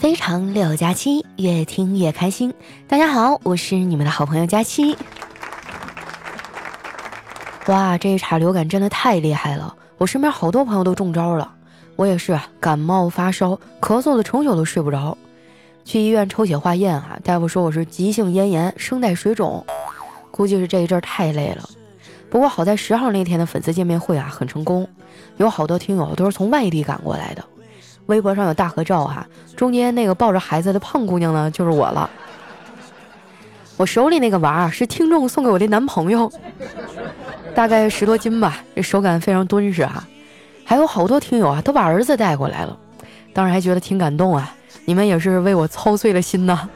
非常六加七，越听越开心。大家好，我是你们的好朋友佳期。哇，这一茬流感真的太厉害了，我身边好多朋友都中招了，我也是感冒发烧，咳嗽的成宿都睡不着。去医院抽血化验啊，大夫说我是急性咽炎、声带水肿，估计是这一阵太累了。不过好在十号那天的粉丝见面会啊很成功，有好多听友都是从外地赶过来的。微博上有大合照哈，中间那个抱着孩子的胖姑娘呢，就是我了。我手里那个娃是听众送给我的男朋友，大概十多斤吧，这手感非常敦实哈。还有好多听友啊，都把儿子带过来了，当时还觉得挺感动啊。你们也是为我操碎了心呐。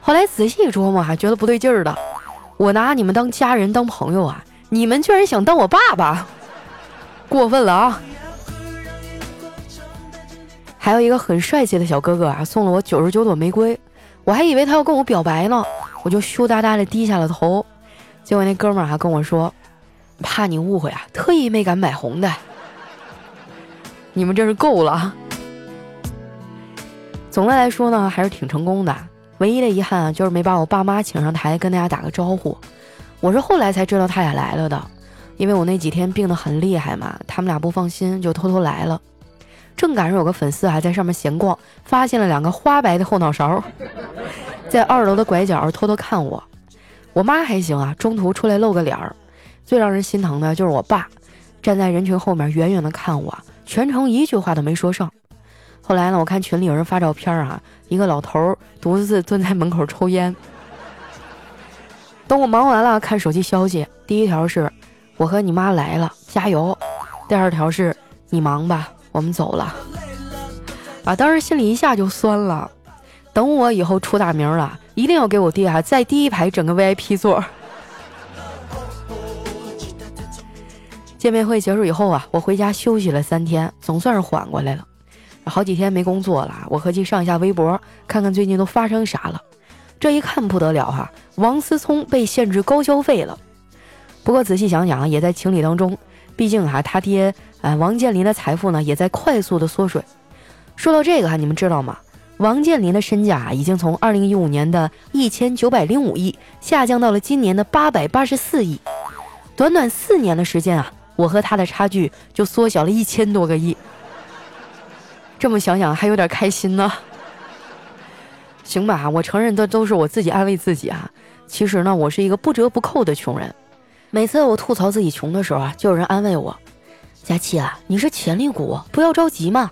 后来仔细琢磨，还觉得不对劲儿的，我拿你们当家人当朋友啊，你们居然想当我爸爸，过分了啊！还有一个很帅气的小哥哥啊，送了我九十九朵玫瑰，我还以为他要跟我表白呢，我就羞答答的低下了头。结果那哥们儿还跟我说，怕你误会啊，特意没敢买红的。你们真是够了。总的来说呢，还是挺成功的。唯一的遗憾啊，就是没把我爸妈请上台跟大家打个招呼。我是后来才知道他俩来了的，因为我那几天病得很厉害嘛，他们俩不放心，就偷偷来了。正赶上有个粉丝还在上面闲逛，发现了两个花白的后脑勺，在二楼的拐角偷偷看我。我妈还行啊，中途出来露个脸儿。最让人心疼的就是我爸，站在人群后面远远的看我，全程一句话都没说上。后来呢，我看群里有人发照片啊，一个老头独自蹲在门口抽烟。等我忙完了，看手机消息，第一条是我和你妈来了，加油；第二条是你忙吧。我们走了，啊，当时心里一下就酸了。等我以后出大名了，一定要给我爹啊在第一排整个 VIP 座。见面会结束以后啊，我回家休息了三天，总算是缓过来了。好几天没工作了，我合计上一下微博，看看最近都发生啥了。这一看不得了哈，王思聪被限制高消费了。不过仔细想想，也在情理当中。毕竟哈，他爹啊，王健林的财富呢也在快速的缩水。说到这个哈，你们知道吗？王健林的身价已经从二零一五年的一千九百零五亿下降到了今年的八百八十四亿。短短四年的时间啊，我和他的差距就缩小了一千多个亿。这么想想还有点开心呢。行吧，我承认这都是我自己安慰自己啊。其实呢，我是一个不折不扣的穷人。每次我吐槽自己穷的时候啊，就有人安慰我：“佳琪啊，你是潜力股，不要着急嘛。”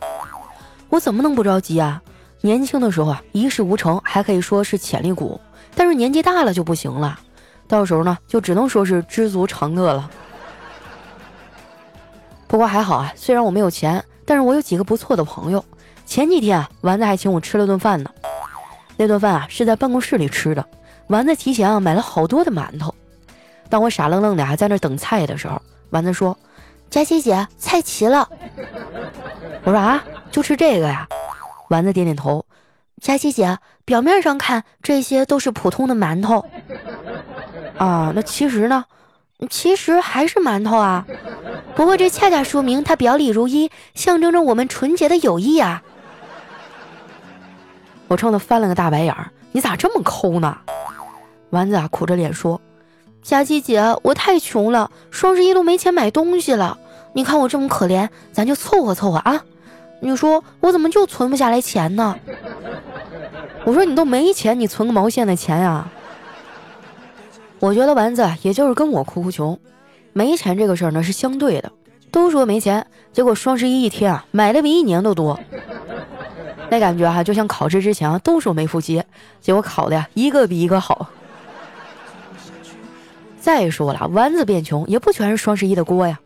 我怎么能不着急啊？年轻的时候啊，一事无成还可以说是潜力股，但是年纪大了就不行了，到时候呢，就只能说是知足常乐了。不过还好啊，虽然我没有钱，但是我有几个不错的朋友。前几天啊，丸子还请我吃了顿饭呢。那顿饭啊，是在办公室里吃的，丸子提前啊买了好多的馒头。当我傻愣愣的还在那等菜的时候，丸子说：“佳琪姐，菜齐了。”我说：“啊，就吃这个呀？”丸子点点头。佳琪姐，表面上看这些都是普通的馒头啊，那其实呢？其实还是馒头啊。不过这恰恰说明它表里如一，象征着我们纯洁的友谊啊。我冲他翻了个大白眼儿：“你咋这么抠呢？”丸子啊，苦着脸说。佳琪姐，我太穷了，双十一都没钱买东西了。你看我这么可怜，咱就凑合凑合啊。你说我怎么就存不下来钱呢？我说你都没钱，你存个毛线的钱呀？我觉得丸子也就是跟我哭哭穷，没钱这个事儿呢是相对的。都说没钱，结果双十一一天啊，买的比一年都多。那感觉哈，就像考试之前啊都说没复习，结果考的呀一个比一个好。再说了，丸子变穷也不全是双十一的锅呀。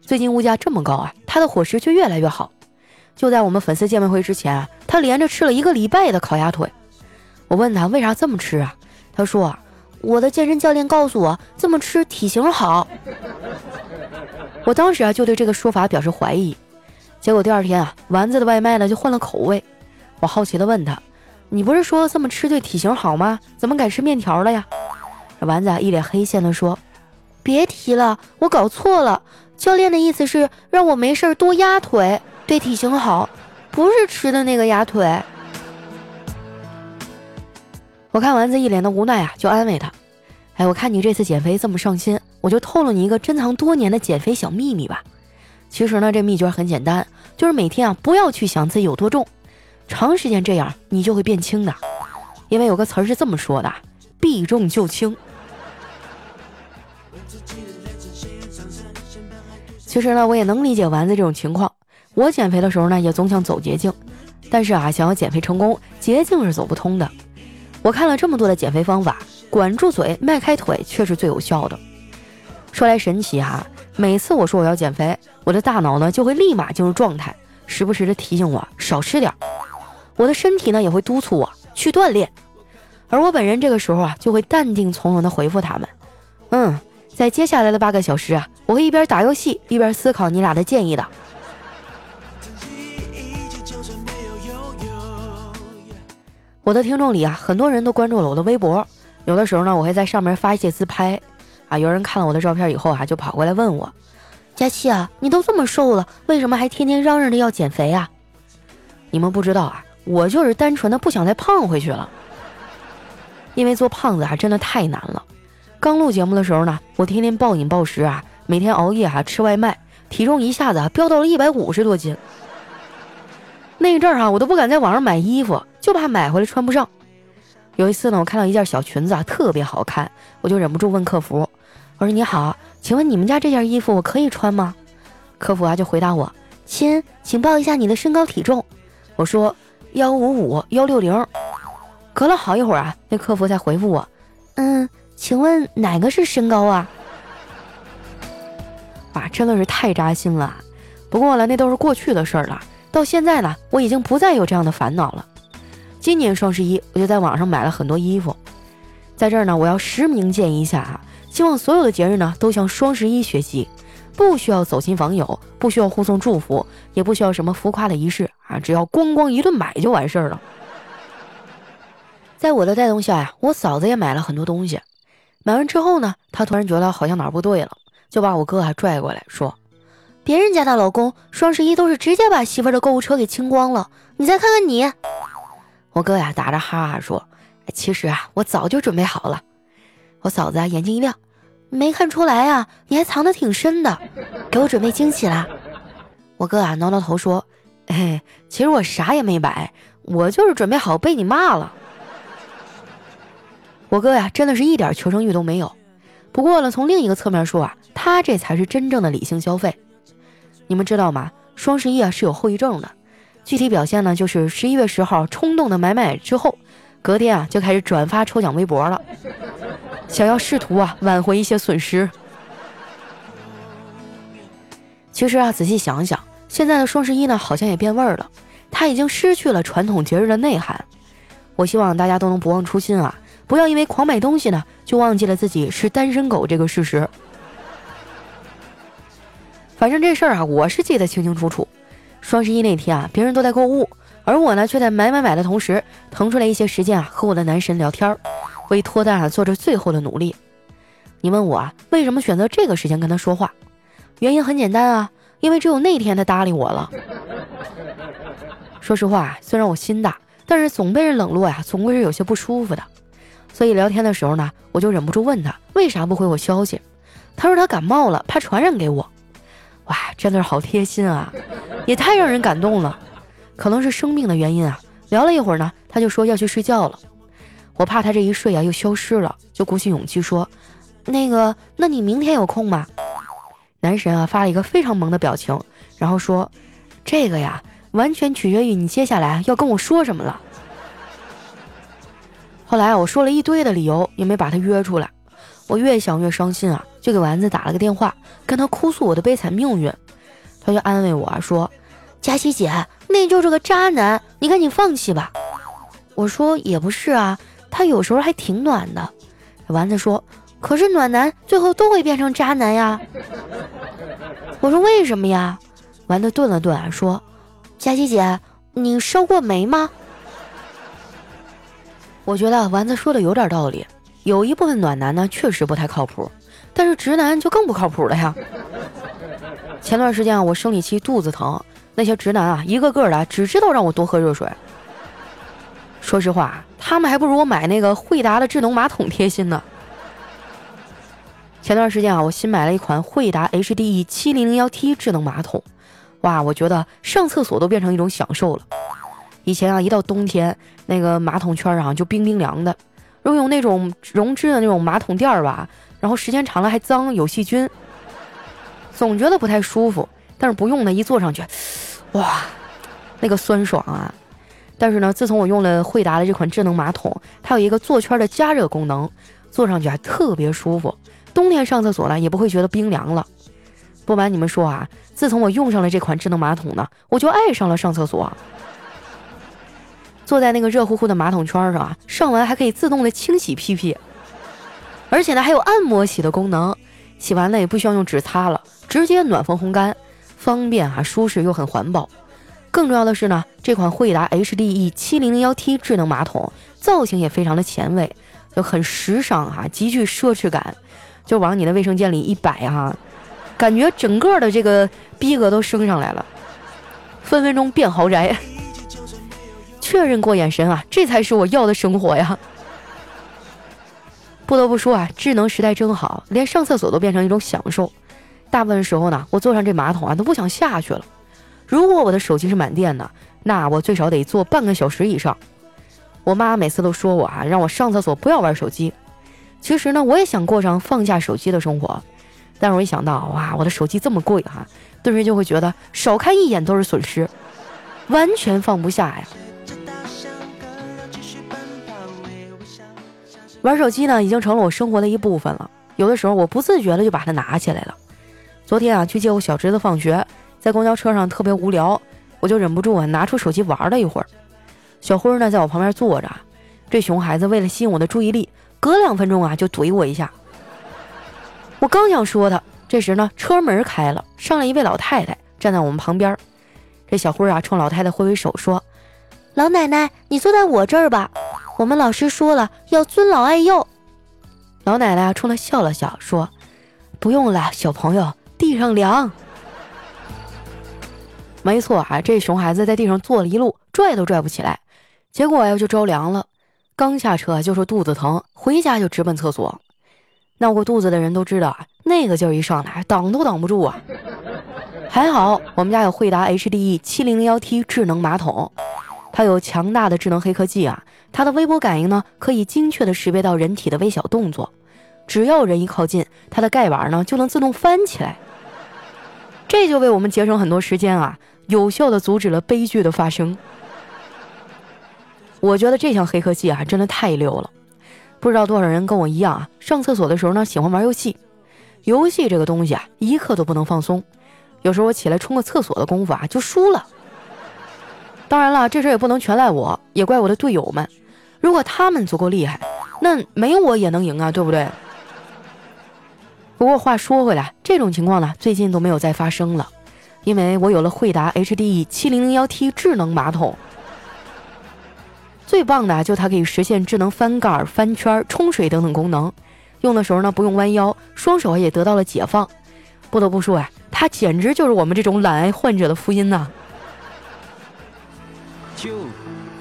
最近物价这么高啊，他的伙食却越来越好。就在我们粉丝见面会之前啊，他连着吃了一个礼拜的烤鸭腿。我问他为啥这么吃啊？他说：“我的健身教练告诉我，这么吃体型好。”我当时啊就对这个说法表示怀疑。结果第二天啊，丸子的外卖呢就换了口味。我好奇的问他：“你不是说这么吃对体型好吗？怎么改吃面条了呀？”丸子一脸黑线的说：“别提了，我搞错了。教练的意思是让我没事多压腿，对体型好。不是吃的那个鸭腿。我看丸子一脸的无奈啊，就安慰他：“哎，我看你这次减肥这么上心，我就透露你一个珍藏多年的减肥小秘密吧。其实呢，这秘诀很简单，就是每天啊不要去想自己有多重，长时间这样你就会变轻的。因为有个词儿是这么说的：避重就轻。”其实呢，我也能理解丸子这种情况。我减肥的时候呢，也总想走捷径，但是啊，想要减肥成功，捷径是走不通的。我看了这么多的减肥方法，管住嘴，迈开腿，却是最有效的。说来神奇哈，每次我说我要减肥，我的大脑呢就会立马进入状态，时不时的提醒我少吃点儿。我的身体呢也会督促我去锻炼，而我本人这个时候啊，就会淡定从容的回复他们：嗯。在接下来的八个小时啊，我会一边打游戏一边思考你俩的建议的。我的听众里啊，很多人都关注了我的微博，有的时候呢，我会在上面发一些自拍啊。有人看了我的照片以后啊，就跑过来问我：“佳期啊，你都这么瘦了，为什么还天天嚷嚷着要减肥啊？”你们不知道啊，我就是单纯的不想再胖回去了，因为做胖子啊，真的太难了。刚录节目的时候呢，我天天暴饮暴食啊，每天熬夜哈吃外卖，体重一下子飙到了一百五十多斤。那一阵儿哈，我都不敢在网上买衣服，就怕买回来穿不上。有一次呢，我看到一件小裙子啊特别好看，我就忍不住问客服：“我说你好，请问你们家这件衣服我可以穿吗？”客服啊就回答我：“亲，请报一下你的身高体重。”我说：“幺五五幺六零。”隔了好一会儿啊，那客服才回复我：“嗯。”请问哪个是身高啊？哇，真的是太扎心了。不过了，那都是过去的事儿了。到现在呢，我已经不再有这样的烦恼了。今年双十一，我就在网上买了很多衣服。在这儿呢，我要实名建议一下啊，希望所有的节日呢都向双十一学习，不需要走亲访友，不需要互送祝福，也不需要什么浮夸的仪式啊，只要咣咣一顿买就完事儿了。在我的带动下呀，我嫂子也买了很多东西。买完之后呢，他突然觉得好像哪儿不对了，就把我哥还拽过来说：“别人家的老公双十一都是直接把媳妇的购物车给清光了，你再看看你。”我哥呀打着哈哈说：“其实啊，我早就准备好了。”我嫂子啊眼睛一亮：“没看出来啊，你还藏得挺深的，给我准备惊喜啦。”我哥啊挠挠头说：“嘿，其实我啥也没买，我就是准备好被你骂了。”我哥呀，真的是一点求生欲都没有。不过呢，从另一个侧面说啊，他这才是真正的理性消费。你们知道吗？双十一啊是有后遗症的，具体表现呢就是十一月十号冲动的买买之后，隔天啊就开始转发抽奖微博了，想要试图啊挽回一些损失。其实啊，仔细想想，现在的双十一呢好像也变味儿了，它已经失去了传统节日的内涵。我希望大家都能不忘初心啊。不要因为狂买东西呢，就忘记了自己是单身狗这个事实。反正这事儿啊，我是记得清清楚楚。双十一那天啊，别人都在购物，而我呢，却在买买买的同时，腾出来一些时间啊，和我的男神聊天儿，为脱单啊做着最后的努力。你问我啊，为什么选择这个时间跟他说话？原因很简单啊，因为只有那天他搭理我了。说实话，虽然我心大，但是总被人冷落呀，总归是有些不舒服的。所以聊天的时候呢，我就忍不住问他为啥不回我消息。他说他感冒了，怕传染给我。哇，真的是好贴心啊，也太让人感动了。可能是生病的原因啊。聊了一会儿呢，他就说要去睡觉了。我怕他这一睡啊又消失了，就鼓起勇气说：“那个，那你明天有空吗？”男神啊发了一个非常萌的表情，然后说：“这个呀，完全取决于你接下来要跟我说什么了。”后来我说了一堆的理由，也没把他约出来。我越想越伤心啊，就给丸子打了个电话，跟他哭诉我的悲惨命运。他就安慰我说：“佳琪姐，那就是个渣男，你赶紧放弃吧。”我说：“也不是啊，他有时候还挺暖的。”丸子说：“可是暖男最后都会变成渣男呀。”我说：“为什么呀？”丸子顿了顿啊说：“佳琪姐，你烧过煤吗？”我觉得丸子说的有点道理，有一部分暖男呢确实不太靠谱，但是直男就更不靠谱了呀。前段时间啊，我生理期肚子疼，那些直男啊，一个个的只知道让我多喝热水。说实话，他们还不如我买那个惠达的智能马桶贴心呢。前段时间啊，我新买了一款惠达 HDE 七零零幺 T 智能马桶，哇，我觉得上厕所都变成一种享受了。以前啊，一到冬天，那个马桶圈啊就冰冰凉的，如果用那种绒织的那种马桶垫儿吧，然后时间长了还脏有细菌，总觉得不太舒服。但是不用呢，一坐上去，哇，那个酸爽啊！但是呢，自从我用了惠达的这款智能马桶，它有一个坐圈的加热功能，坐上去还特别舒服。冬天上厕所呢，也不会觉得冰凉了。不瞒你们说啊，自从我用上了这款智能马桶呢，我就爱上了上厕所。坐在那个热乎乎的马桶圈上啊，上完还可以自动的清洗屁屁，而且呢还有按摩洗的功能，洗完了也不需要用纸擦了，直接暖风烘干，方便啊，舒适又很环保。更重要的是呢，这款惠达 HDE 7001T 智能马桶造型也非常的前卫，就很时尚哈，极具奢侈感。就往你的卫生间里一摆哈，感觉整个的这个逼格都升上来了，分分钟变豪宅。确认过眼神啊，这才是我要的生活呀！不得不说啊，智能时代真好，连上厕所都变成一种享受。大部分时候呢，我坐上这马桶啊，都不想下去了。如果我的手机是满电的，那我最少得坐半个小时以上。我妈每次都说我啊，让我上厕所不要玩手机。其实呢，我也想过上放下手机的生活，但是我一想到哇，我的手机这么贵哈，顿时就会觉得少看一眼都是损失，完全放不下呀。玩手机呢，已经成了我生活的一部分了。有的时候我不自觉的就把它拿起来了。昨天啊，去接我小侄子放学，在公交车上特别无聊，我就忍不住啊拿出手机玩了一会儿。小辉呢，在我旁边坐着，这熊孩子为了吸引我的注意力。隔两分钟啊，就怼我一下。我刚想说他，这时呢，车门开了，上来一位老太太，站在我们旁边。这小辉啊，冲老太太挥挥手说：“老奶奶，你坐在我这儿吧。我们老师说了，要尊老爱幼。”老奶奶，冲他笑了笑，说：“不用了，小朋友，地上凉。”没错啊，这熊孩子在地上坐了一路，拽都拽不起来，结果呀，就着凉了。刚下车就说肚子疼，回家就直奔厕所。闹过肚子的人都知道啊，那个劲儿一上来，挡都挡不住啊。还好我们家有惠达 HDE 7001T 智能马桶，它有强大的智能黑科技啊。它的微波感应呢，可以精确的识别到人体的微小动作，只要人一靠近，它的盖碗呢就能自动翻起来。这就为我们节省很多时间啊，有效的阻止了悲剧的发生。我觉得这项黑科技啊，真的太溜了。不知道多少人跟我一样啊，上厕所的时候呢，喜欢玩游戏。游戏这个东西啊，一刻都不能放松。有时候我起来冲个厕所的功夫啊，就输了。当然了，这事也不能全赖我，也怪我的队友们。如果他们足够厉害，那没我也能赢啊，对不对？不过话说回来，这种情况呢，最近都没有再发生了，因为我有了惠达 HDE 7001T 智能马桶。最棒的就它可以实现智能翻盖、翻圈、冲水等等功能，用的时候呢不用弯腰，双手也得到了解放。不得不说呀，它简直就是我们这种懒癌患者的福音呐！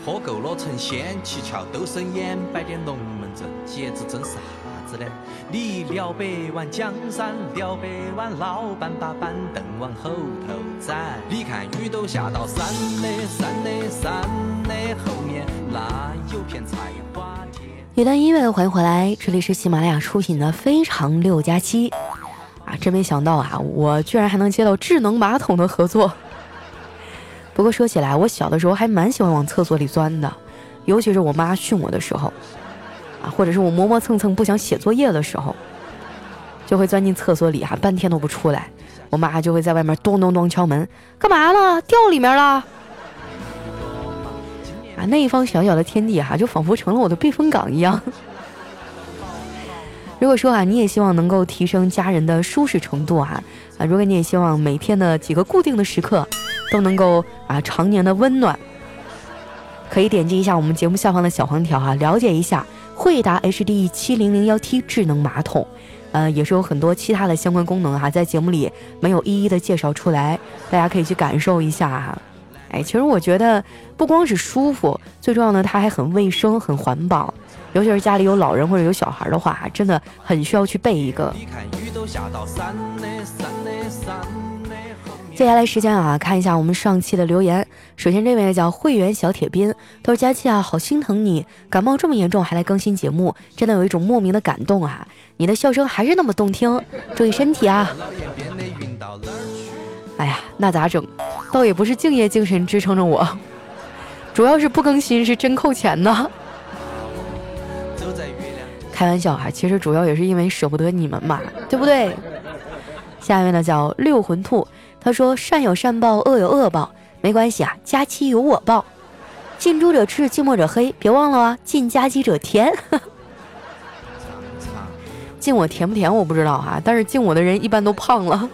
喝够了成仙，七窍都生烟，摆点龙门阵，节子真啥子呢？你了百万江山，了百万老板把板凳往后头站。你看雨都下到山的山的山的后面，那有片菜花田。一段音乐，欢迎回来，这里是喜马拉雅出品的《非常六加七》啊！真没想到啊，我居然还能接到智能马桶的合作。不过说起来，我小的时候还蛮喜欢往厕所里钻的，尤其是我妈训我的时候。啊，或者是我磨磨蹭蹭不想写作业的时候，就会钻进厕所里哈，半天都不出来。我妈就会在外面咚咚咚敲门，干嘛了？掉里面了？啊，那一方小小的天地哈，就仿佛成了我的避风港一样。如果说啊，你也希望能够提升家人的舒适程度啊，啊，如果你也希望每天的几个固定的时刻都能够啊常年的温暖，可以点击一下我们节目下方的小黄条啊，了解一下。惠达 HDE 7001T 智能马桶，呃，也是有很多其他的相关功能哈，在节目里没有一一的介绍出来，大家可以去感受一下哈。哎，其实我觉得不光是舒服，最重要的它还很卫生、很环保，尤其是家里有老人或者有小孩的话，真的很需要去备一个。接下来时间啊，看一下我们上期的留言。首先这位叫会员小铁斌，他说：“佳期啊，好心疼你，感冒这么严重还来更新节目，真的有一种莫名的感动啊！你的笑声还是那么动听，注意身体啊！”哎呀，那咋整？倒也不是敬业精神支撑着我，主要是不更新是真扣钱呢。开玩笑哈，其实主要也是因为舍不得你们嘛，对不对？下面呢叫六魂兔。他说：“善有善报，恶有恶报，没关系啊，佳期有我报。近朱者赤，近墨者黑，别忘了啊，近佳期者甜。近我甜不甜我不知道哈，但是近我的人一般都胖了。”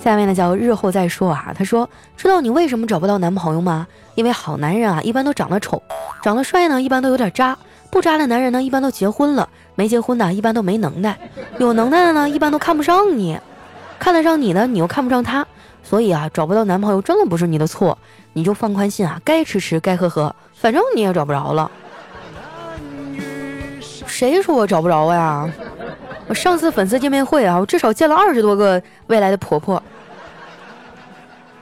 下面呢叫日后再说啊。他说：“知道你为什么找不到男朋友吗？因为好男人啊，一般都长得丑，长得帅呢，一般都有点渣。”不渣的男人呢，一般都结婚了；没结婚的，一般都没能耐；有能耐的呢，一般都看不上你。看得上你的，你又看不上他，所以啊，找不到男朋友真的不是你的错，你就放宽心啊，该吃吃，该喝喝，反正你也找不着了。谁说我找不着呀？我上次粉丝见面会啊，我至少见了二十多个未来的婆婆。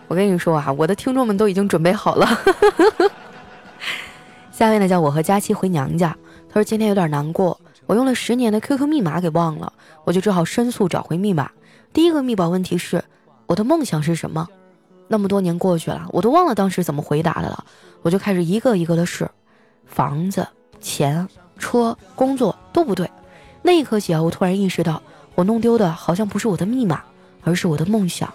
我跟你说啊，我的听众们都已经准备好了。下面呢叫我和佳期回娘家。他说今天有点难过，我用了十年的 QQ 密码给忘了，我就只好申诉找回密码。第一个密保问题是我的梦想是什么？那么多年过去了，我都忘了当时怎么回答的了。我就开始一个一个的试，房子、钱、车、工作都不对。那一刻起啊，我突然意识到，我弄丢的好像不是我的密码，而是我的梦想。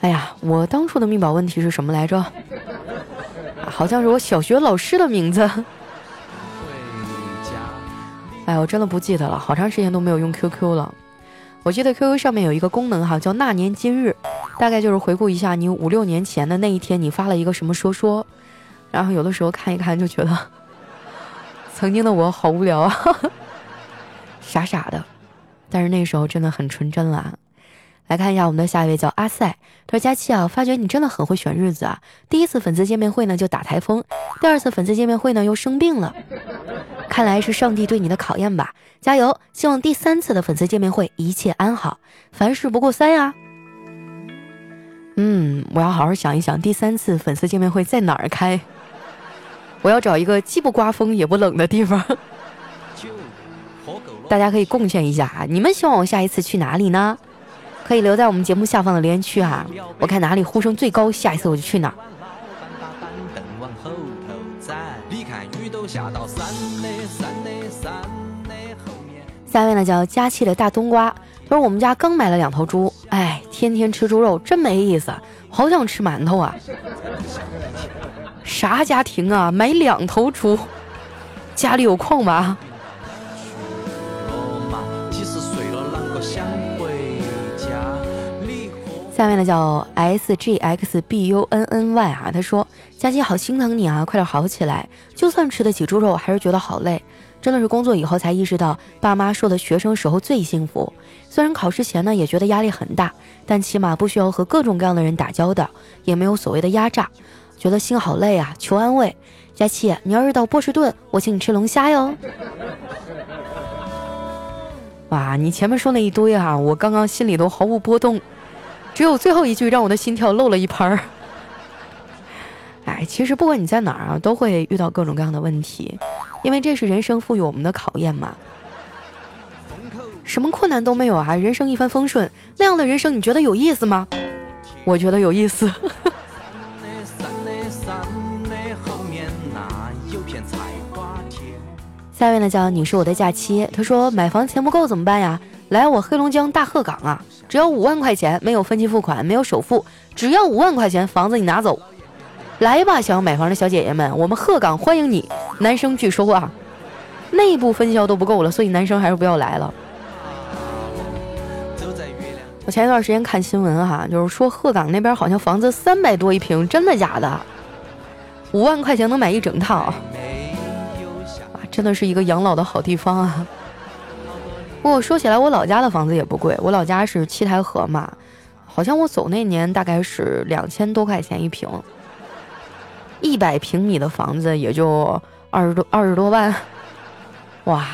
哎呀，我当初的密保问题是什么来着？好像是我小学老师的名字。哎，我真的不记得了，好长时间都没有用 QQ 了。我记得 QQ 上面有一个功能哈，叫那年今日，大概就是回顾一下你五六年前的那一天，你发了一个什么说说。然后有的时候看一看，就觉得曾经的我好无聊啊，傻傻的。但是那时候真的很纯真了。来看一下我们的下一位叫阿塞，他说：“佳期啊，发觉你真的很会选日子啊！第一次粉丝见面会呢就打台风，第二次粉丝见面会呢又生病了，看来是上帝对你的考验吧！加油，希望第三次的粉丝见面会一切安好，凡事不过三呀！嗯，我要好好想一想，第三次粉丝见面会在哪儿开？我要找一个既不刮风也不冷的地方。大家可以贡献一下啊，你们希望我下一次去哪里呢？”可以留在我们节目下方的留言区哈，我看哪里呼声最高，下一次我就去哪。下面呢叫佳期的大冬瓜，他说我们家刚买了两头猪，哎，天天吃猪肉真没意思，好想吃馒头啊！啥家庭啊，买两头猪？家里有矿吧？下面呢叫 S G X B U N N Y 啊，他说佳琪好心疼你啊，快点好起来。就算吃得起猪肉，还是觉得好累。真的是工作以后才意识到，爸妈说的学生时候最幸福。虽然考试前呢也觉得压力很大，但起码不需要和各种各样的人打交道，也没有所谓的压榨，觉得心好累啊，求安慰。佳琪，你要是到波士顿，我请你吃龙虾哟。哇，你前面说那一堆哈，我刚刚心里都毫无波动。只有最后一句让我的心跳漏了一拍儿。哎，其实不管你在哪儿啊，都会遇到各种各样的问题，因为这是人生赋予我们的考验嘛。什么困难都没有啊，人生一帆风顺，那样的人生你觉得有意思吗？我觉得有意思。下面呢叫你是我的假期，他说买房钱不够怎么办呀？来我黑龙江大鹤岗啊，只要五万块钱，没有分期付款，没有首付，只要五万块钱，房子你拿走。来吧，想要买房的小姐姐们，我们鹤岗欢迎你。男生拒收啊，内部分销都不够了，所以男生还是不要来了。我前一段时间看新闻哈，就是说鹤岗那边好像房子三百多一平，真的假的？五万块钱能买一整套，啊，真的是一个养老的好地方啊。不过说起来，我老家的房子也不贵，我老家是七台河嘛，好像我走那年大概是两千多块钱一平，一百平米的房子也就二十多二十多万，哇！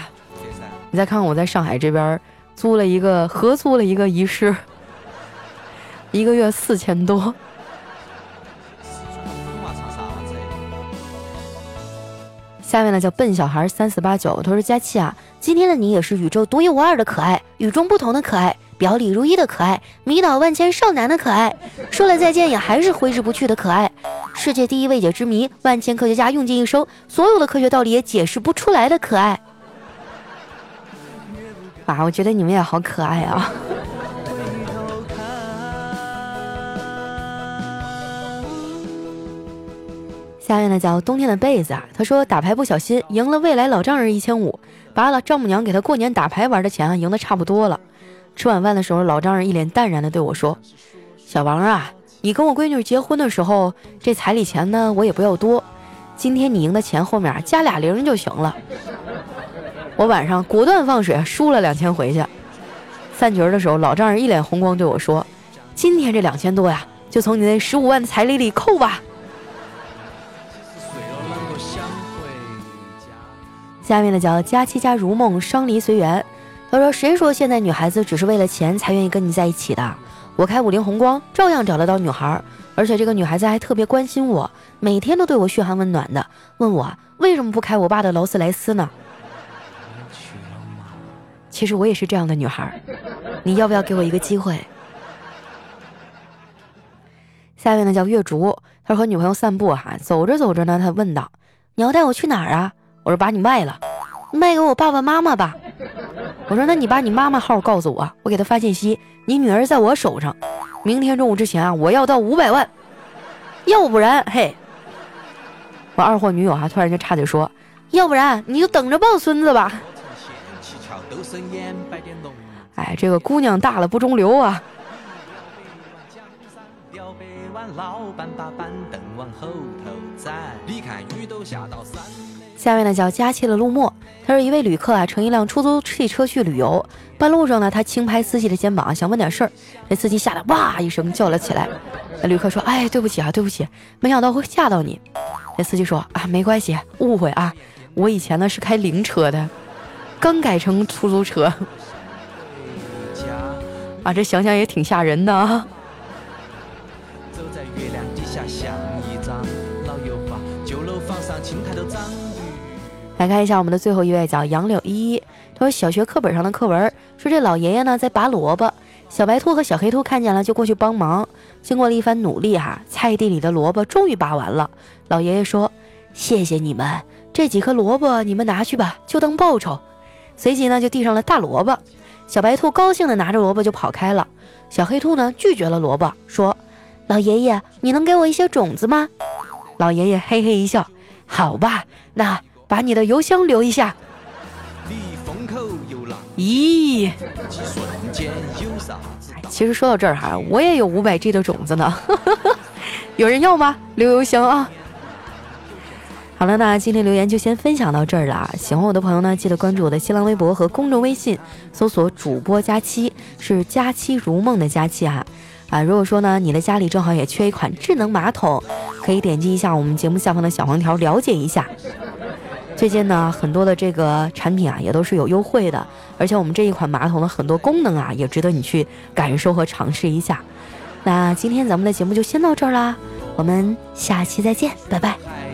你再看看我在上海这边租了一个合租了一个一室，一个月四千多。下面呢叫笨小孩三四八九，他说佳琪啊。今天的你也是宇宙独一无二的可爱，与众不同的可爱，表里如一的可爱，迷倒万千少男的可爱，说了再见也还是挥之不去的可爱，世界第一未解之谜，万千科学家用尽一生，所有的科学道理也解释不出来的可爱。啊，我觉得你们也好可爱啊。下面呢叫冬天的被子啊，他说打牌不小心赢了未来老丈人一千五，把了丈母娘给他过年打牌玩的钱啊赢的差不多了。吃晚饭的时候，老丈人一脸淡然的对我说：“小王啊，你跟我闺女结婚的时候，这彩礼钱呢我也不要多，今天你赢的钱后面加俩零就行了。”我晚上果断放水，输了两千回去。散局的时候，老丈人一脸红光对我说：“今天这两千多呀，就从你那十五万的彩礼里扣吧。”下面的叫佳期家如梦，伤离随缘。他说：“谁说现在女孩子只是为了钱才愿意跟你在一起的？我开五菱宏光照样找得到女孩，而且这个女孩子还特别关心我，每天都对我嘘寒问暖的，问我为什么不开我爸的劳斯莱斯呢？其实我也是这样的女孩，你要不要给我一个机会？”下面呢叫月竹，他说和女朋友散步哈，走着走着呢，他问道：“你要带我去哪儿啊？”我说把你卖了，卖给我爸爸妈妈吧。我说那你把你妈妈号告诉我，我给他发信息。你女儿在我手上，明天中午之前啊，我要到五百万，要不然嘿，我二货女友啊突然间插嘴说，要不然你就等着抱孙子吧。哎，这个姑娘大了不中留啊。下下面呢叫佳期的陆墨，他是一位旅客啊，乘一辆出租汽车去旅游。半路上呢，他轻拍司机的肩膀，想问点事儿。这司机吓得哇一声叫了起来。那旅客说：“哎，对不起啊，对不起，没想到会吓到你。”那司机说：“啊，没关系，误会啊，我以前呢是开灵车的，刚改成出租车。”啊，这想想也挺吓人的啊。来看一下我们的最后一位，叫杨柳依依。他说小学课本上的课文说这老爷爷呢在拔萝卜，小白兔和小黑兔看见了就过去帮忙。经过了一番努力哈，菜地里的萝卜终于拔完了。老爷爷说：“谢谢你们，这几颗萝卜你们拿去吧，就当报酬。”随即呢就递上了大萝卜。小白兔高兴的拿着萝卜就跑开了。小黑兔呢拒绝了萝卜，说：“老爷爷，你能给我一些种子吗？”老爷爷嘿嘿一笑：“好吧，那。”把你的邮箱留一下。咦，其实说到这儿哈，我也有五百 G 的种子呢，有人要吗？留邮箱啊。好了，那今天留言就先分享到这儿了。喜欢我的朋友呢，记得关注我的新浪微博和公众微信，搜索主播佳期，是佳期如梦的佳期哈。啊，如果说呢，你的家里正好也缺一款智能马桶，可以点击一下我们节目下方的小黄条了解一下。最近呢，很多的这个产品啊，也都是有优惠的，而且我们这一款马桶的很多功能啊，也值得你去感受和尝试一下。那今天咱们的节目就先到这儿啦，我们下期再见，拜拜。